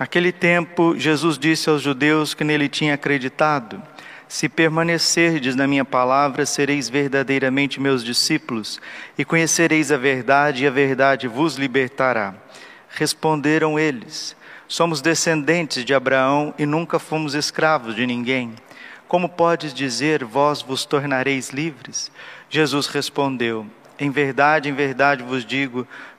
Naquele tempo, Jesus disse aos judeus que nele tinha acreditado: Se permanecerdes na minha palavra, sereis verdadeiramente meus discípulos, e conhecereis a verdade, e a verdade vos libertará. Responderam eles: Somos descendentes de Abraão e nunca fomos escravos de ninguém. Como podes dizer, vós vos tornareis livres? Jesus respondeu: Em verdade, em verdade vos digo,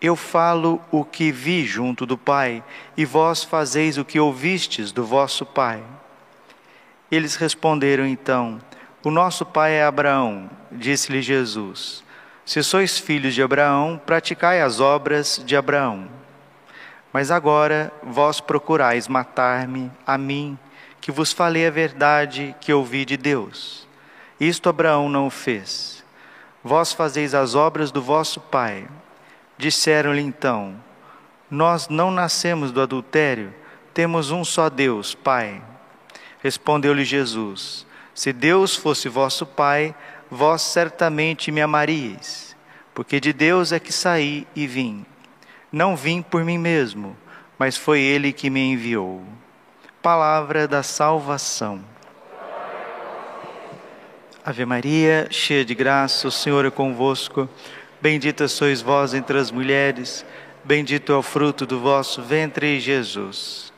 Eu falo o que vi junto do Pai, e vós fazeis o que ouvistes do vosso Pai. Eles responderam então: o nosso pai é Abraão, disse-lhe Jesus. Se sois filhos de Abraão, praticai as obras de Abraão. Mas agora vós procurais matar-me, a mim, que vos falei a verdade que ouvi de Deus. Isto Abraão não o fez. Vós fazeis as obras do vosso pai. Disseram-lhe então: Nós não nascemos do adultério, temos um só Deus, Pai. Respondeu-lhe Jesus: se Deus fosse vosso Pai, vós certamente me amaríeis, porque de Deus é que saí e vim. Não vim por mim mesmo, mas foi Ele que me enviou. Palavra da salvação. Ave Maria, cheia de graça, o Senhor é convosco. Bendita sois vós entre as mulheres, bendito é o fruto do vosso ventre, Jesus.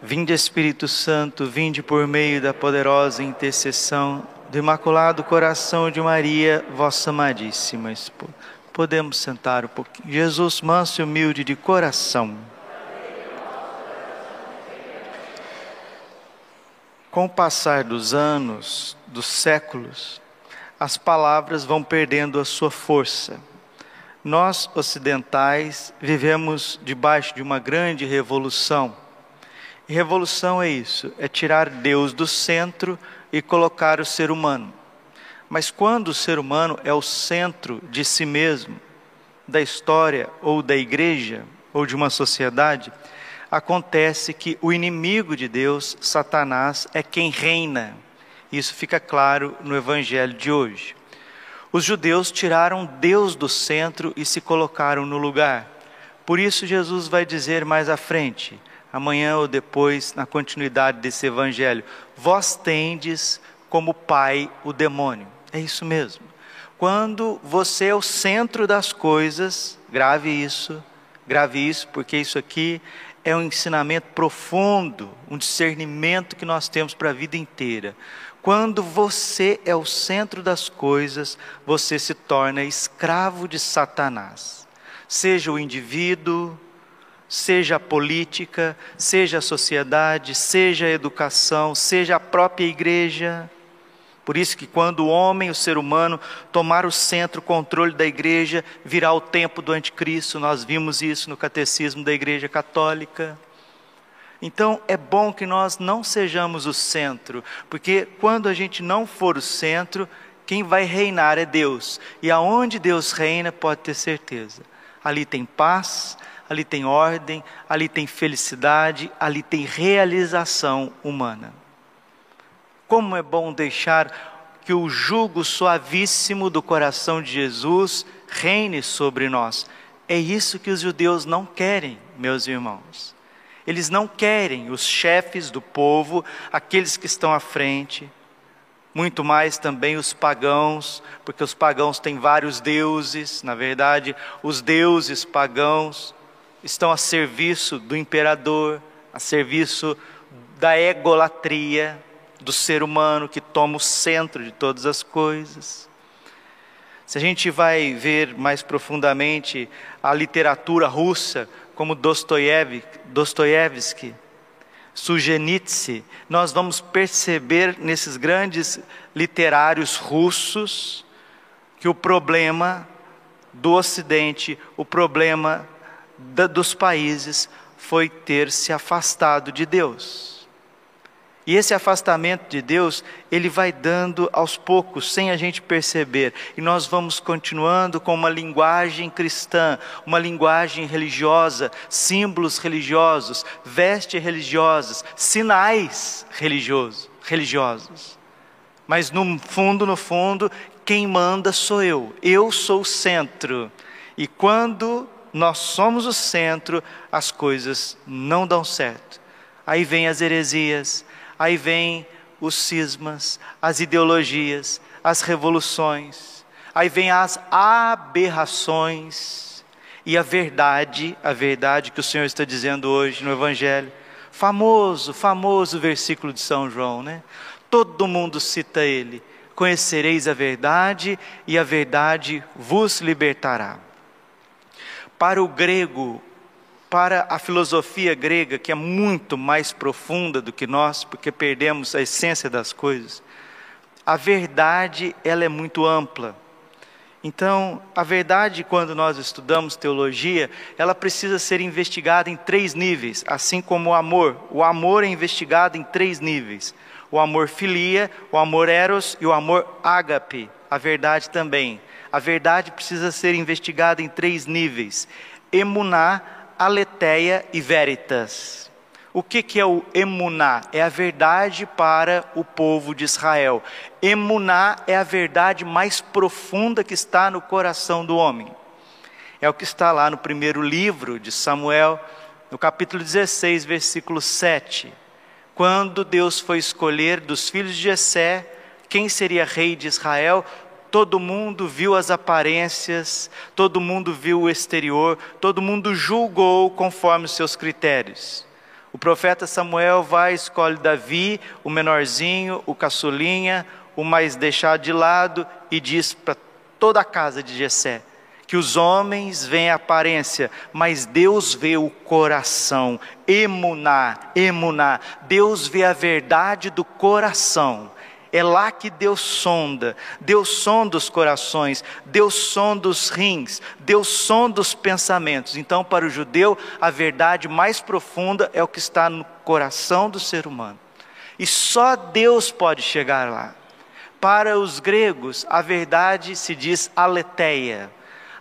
Vinde Espírito Santo, vinde por meio da poderosa intercessão do Imaculado Coração de Maria, vossa amadíssima esposa. Podemos sentar um pouquinho. Jesus, manso e humilde de coração. Com o passar dos anos, dos séculos, as palavras vão perdendo a sua força. Nós, ocidentais, vivemos debaixo de uma grande revolução revolução é isso, é tirar Deus do centro e colocar o ser humano. Mas quando o ser humano é o centro de si mesmo, da história ou da igreja ou de uma sociedade, acontece que o inimigo de Deus, Satanás, é quem reina. Isso fica claro no evangelho de hoje. Os judeus tiraram Deus do centro e se colocaram no lugar. Por isso Jesus vai dizer mais à frente: amanhã ou depois, na continuidade desse evangelho. Vós tendes como pai o demônio. É isso mesmo. Quando você é o centro das coisas, grave isso, grave isso, porque isso aqui é um ensinamento profundo, um discernimento que nós temos para a vida inteira. Quando você é o centro das coisas, você se torna escravo de Satanás. Seja o indivíduo, seja a política, seja a sociedade, seja a educação, seja a própria igreja. Por isso que quando o homem, o ser humano, tomar o centro, o controle da igreja, virá o tempo do anticristo. Nós vimos isso no catecismo da igreja católica. Então é bom que nós não sejamos o centro, porque quando a gente não for o centro, quem vai reinar é Deus. E aonde Deus reina, pode ter certeza. Ali tem paz, ali tem ordem, ali tem felicidade, ali tem realização humana. Como é bom deixar que o jugo suavíssimo do coração de Jesus reine sobre nós. É isso que os judeus não querem, meus irmãos. Eles não querem os chefes do povo, aqueles que estão à frente, muito mais também os pagãos, porque os pagãos têm vários deuses, na verdade, os deuses pagãos estão a serviço do imperador, a serviço da egolatria do ser humano que toma o centro de todas as coisas. Se a gente vai ver mais profundamente a literatura russa, como Dostoiévski, Sujenitsky, nós vamos perceber nesses grandes literários russos que o problema do Ocidente, o problema dos países foi ter se afastado de Deus. E esse afastamento de Deus, ele vai dando aos poucos, sem a gente perceber. E nós vamos continuando com uma linguagem cristã, uma linguagem religiosa, símbolos religiosos, vestes religiosas, sinais religiosos, religiosos. Mas no fundo, no fundo, quem manda sou eu. Eu sou o centro. E quando nós somos o centro, as coisas não dão certo. Aí vem as heresias, aí vem os cismas, as ideologias, as revoluções, aí vem as aberrações e a verdade, a verdade que o Senhor está dizendo hoje no Evangelho. Famoso, famoso versículo de São João, né? Todo mundo cita ele. Conhecereis a verdade e a verdade vos libertará. Para o grego, para a filosofia grega, que é muito mais profunda do que nós, porque perdemos a essência das coisas, a verdade ela é muito ampla. Então, a verdade, quando nós estudamos teologia, ela precisa ser investigada em três níveis, assim como o amor. O amor é investigado em três níveis: o amor filia, o amor eros e o amor ágape. A verdade também. A verdade precisa ser investigada em três níveis: emuná, aletheia e veritas. O que, que é o emuná? É a verdade para o povo de Israel. Emuná é a verdade mais profunda que está no coração do homem. É o que está lá no primeiro livro de Samuel, no capítulo 16, versículo 7. Quando Deus foi escolher dos filhos de Jessé quem seria rei de Israel, todo mundo viu as aparências, todo mundo viu o exterior, todo mundo julgou conforme os seus critérios. O profeta Samuel vai, escolhe Davi, o menorzinho, o caçulinha, o mais deixado de lado, e diz para toda a casa de Jessé que os homens veem a aparência, mas Deus vê o coração. Emuná, emuná. Deus vê a verdade do coração. É lá que Deus sonda, Deus sonda os corações, Deus sonda os rins, Deus sonda os pensamentos. Então, para o judeu, a verdade mais profunda é o que está no coração do ser humano. E só Deus pode chegar lá. Para os gregos, a verdade se diz aletheia.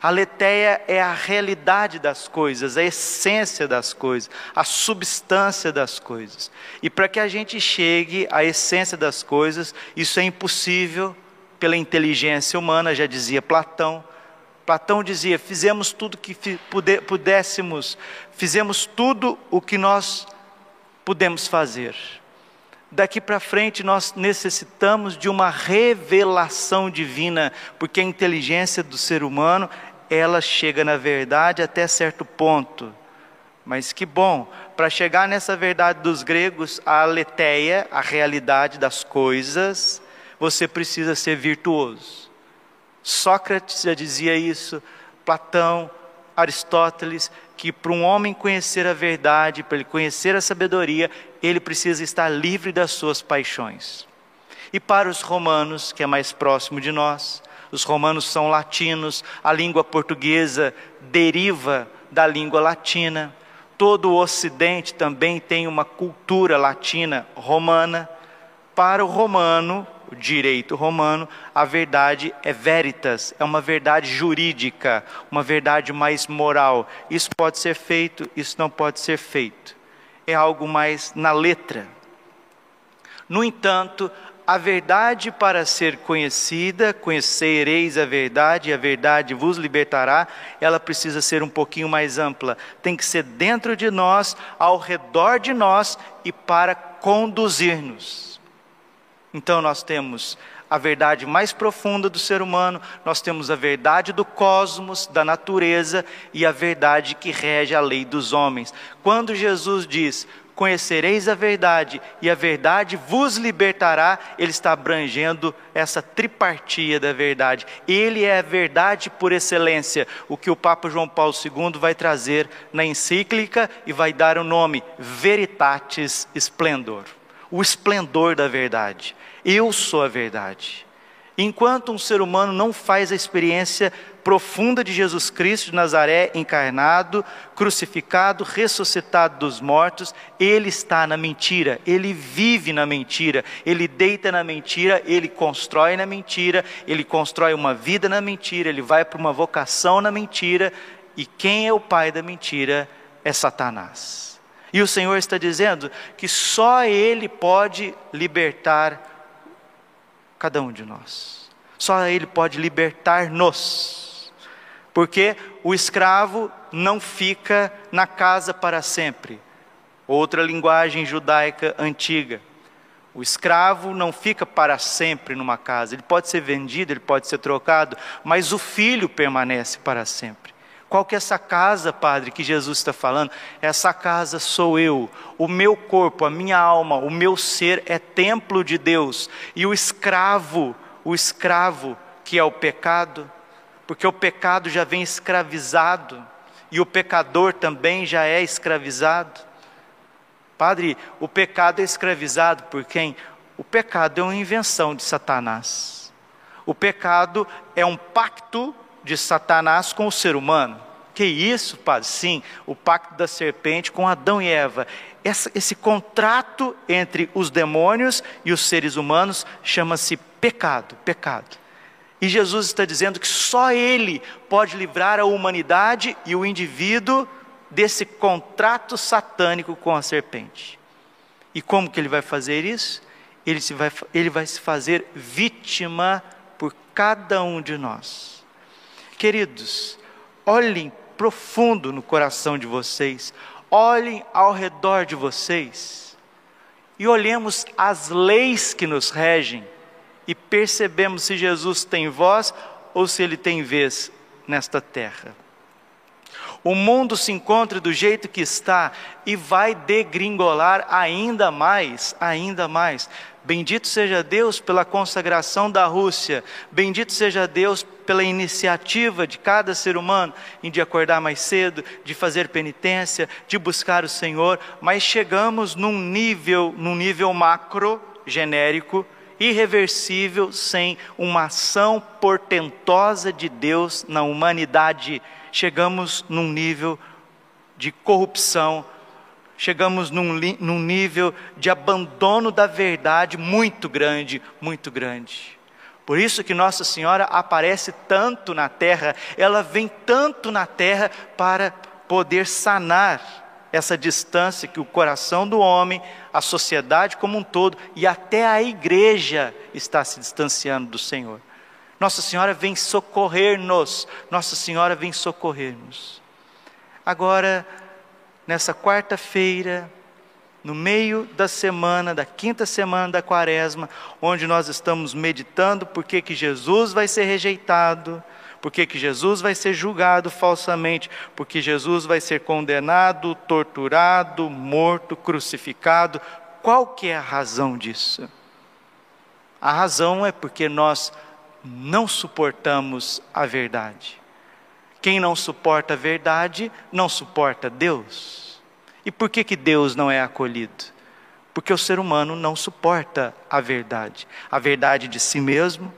A letéia é a realidade das coisas, a essência das coisas, a substância das coisas. E para que a gente chegue à essência das coisas, isso é impossível pela inteligência humana, já dizia Platão. Platão dizia: fizemos tudo que pudéssemos, fizemos tudo o que nós pudemos fazer. Daqui para frente nós necessitamos de uma revelação divina, porque a inteligência do ser humano ela chega na verdade até certo ponto. Mas que bom, para chegar nessa verdade dos gregos, a aletheia, a realidade das coisas, você precisa ser virtuoso. Sócrates já dizia isso, Platão, Aristóteles, que para um homem conhecer a verdade, para ele conhecer a sabedoria, ele precisa estar livre das suas paixões. E para os romanos, que é mais próximo de nós, os romanos são latinos, a língua portuguesa deriva da língua latina. Todo o Ocidente também tem uma cultura latina romana. Para o romano, o direito romano, a verdade é veritas, é uma verdade jurídica, uma verdade mais moral. Isso pode ser feito, isso não pode ser feito. É algo mais na letra. No entanto, a verdade para ser conhecida, conhecereis a verdade e a verdade vos libertará, ela precisa ser um pouquinho mais ampla. Tem que ser dentro de nós, ao redor de nós e para conduzir-nos. Então nós temos a verdade mais profunda do ser humano, nós temos a verdade do cosmos, da natureza e a verdade que rege a lei dos homens. Quando Jesus diz: conhecereis a verdade e a verdade vos libertará. Ele está abrangendo essa tripartia da verdade. Ele é a verdade por excelência, o que o Papa João Paulo II vai trazer na encíclica e vai dar o nome Veritatis Splendor o esplendor da verdade. Eu sou a verdade. Enquanto um ser humano não faz a experiência profunda de Jesus Cristo de Nazaré encarnado, crucificado, ressuscitado dos mortos, ele está na mentira, ele vive na mentira, ele deita na mentira, ele constrói na mentira, ele constrói uma vida na mentira, ele vai para uma vocação na mentira, e quem é o pai da mentira é Satanás. E o Senhor está dizendo que só Ele pode libertar cada um de nós. Só Ele pode libertar-nos. Porque o escravo não fica na casa para sempre. Outra linguagem judaica antiga. O escravo não fica para sempre numa casa. Ele pode ser vendido, ele pode ser trocado, mas o filho permanece para sempre. Qual que é essa casa, Padre, que Jesus está falando? Essa casa sou eu, o meu corpo, a minha alma, o meu ser é templo de Deus. E o escravo, o escravo que é o pecado, porque o pecado já vem escravizado e o pecador também já é escravizado. Padre, o pecado é escravizado por quem? O pecado é uma invenção de Satanás. O pecado é um pacto de Satanás com o ser humano. Que isso, padre? Sim, o pacto da serpente com Adão e Eva. Esse contrato entre os demônios e os seres humanos chama-se pecado, pecado. E Jesus está dizendo que só Ele pode livrar a humanidade e o indivíduo desse contrato satânico com a serpente. E como que Ele vai fazer isso? Ele, se vai, ele vai se fazer vítima por cada um de nós. Queridos, olhem profundo no coração de vocês, olhem ao redor de vocês e olhemos as leis que nos regem e percebemos se Jesus tem voz ou se ele tem vez nesta terra. O mundo se encontra do jeito que está e vai degringolar ainda mais, ainda mais. Bendito seja Deus pela consagração da Rússia, bendito seja Deus pela iniciativa de cada ser humano em de acordar mais cedo, de fazer penitência, de buscar o Senhor, mas chegamos num nível, num nível macro, genérico, irreversível, sem uma ação portentosa de Deus na humanidade chegamos num nível de corrupção, chegamos num, num nível de abandono da verdade muito grande, muito grande. Por isso que Nossa Senhora aparece tanto na terra, ela vem tanto na terra para poder sanar essa distância que o coração do homem, a sociedade como um todo e até a igreja está se distanciando do Senhor. Nossa Senhora vem socorrer-nos. Nossa Senhora vem socorrer-nos. Agora, nessa quarta-feira, no meio da semana, da quinta semana da quaresma, onde nós estamos meditando por que, que Jesus vai ser rejeitado, por que, que Jesus vai ser julgado falsamente, porque Jesus vai ser condenado, torturado, morto, crucificado. Qual que é a razão disso? A razão é porque nós não suportamos a verdade. Quem não suporta a verdade, não suporta Deus. E por que, que Deus não é acolhido? Porque o ser humano não suporta a verdade. A verdade de si mesmo,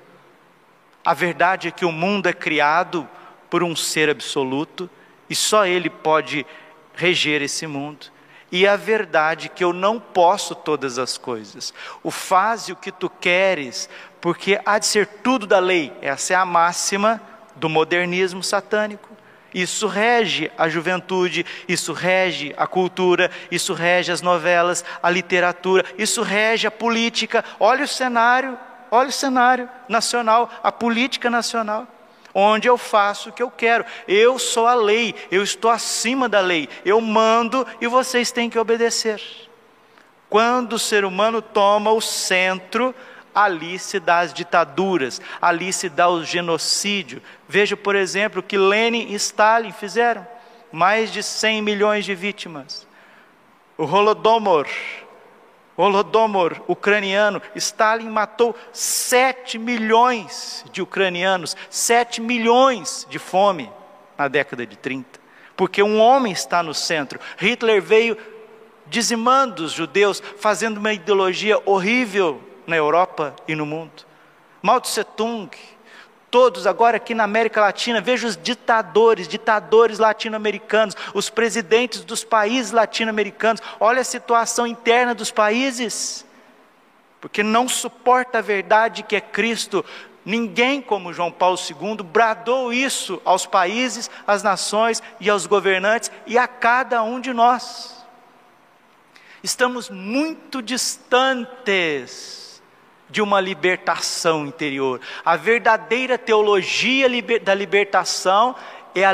a verdade é que o mundo é criado por um ser absoluto e só ele pode reger esse mundo. E a verdade é que eu não posso todas as coisas. O faze o que tu queres, porque há de ser tudo da lei. Essa é a máxima do modernismo satânico. Isso rege a juventude, isso rege a cultura, isso rege as novelas, a literatura, isso rege a política. Olha o cenário, olha o cenário nacional, a política nacional, onde eu faço o que eu quero. Eu sou a lei, eu estou acima da lei, eu mando e vocês têm que obedecer. Quando o ser humano toma o centro ali se dá as ditaduras, ali se dá o genocídio. Veja, por exemplo, o que Lenin e Stalin fizeram: mais de 100 milhões de vítimas. O Holodomor, Holodomor ucraniano, Stalin matou 7 milhões de ucranianos, 7 milhões de fome na década de 30, porque um homem está no centro. Hitler veio dizimando os judeus, fazendo uma ideologia horrível na Europa e no mundo. Mao Tse Tung, todos agora aqui na América Latina, veja os ditadores, ditadores latino-americanos, os presidentes dos países latino-americanos, olha a situação interna dos países, porque não suporta a verdade que é Cristo. Ninguém como João Paulo II bradou isso aos países, às nações e aos governantes e a cada um de nós. Estamos muito distantes de uma libertação interior. A verdadeira teologia da libertação é a,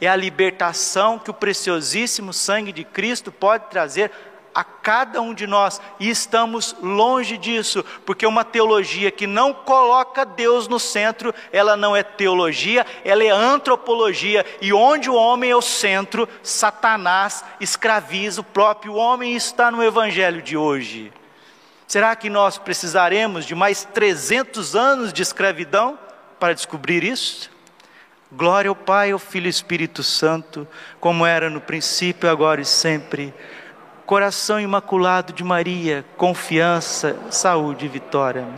é a libertação que o preciosíssimo sangue de Cristo pode trazer a cada um de nós, e estamos longe disso, porque uma teologia que não coloca Deus no centro, ela não é teologia, ela é antropologia, e onde o homem é o centro, Satanás escraviza o próprio homem, e está no evangelho de hoje. Será que nós precisaremos de mais 300 anos de escravidão para descobrir isso? Glória ao Pai, ao Filho e ao Espírito Santo, como era no princípio, agora e sempre. Coração imaculado de Maria, confiança, saúde e vitória.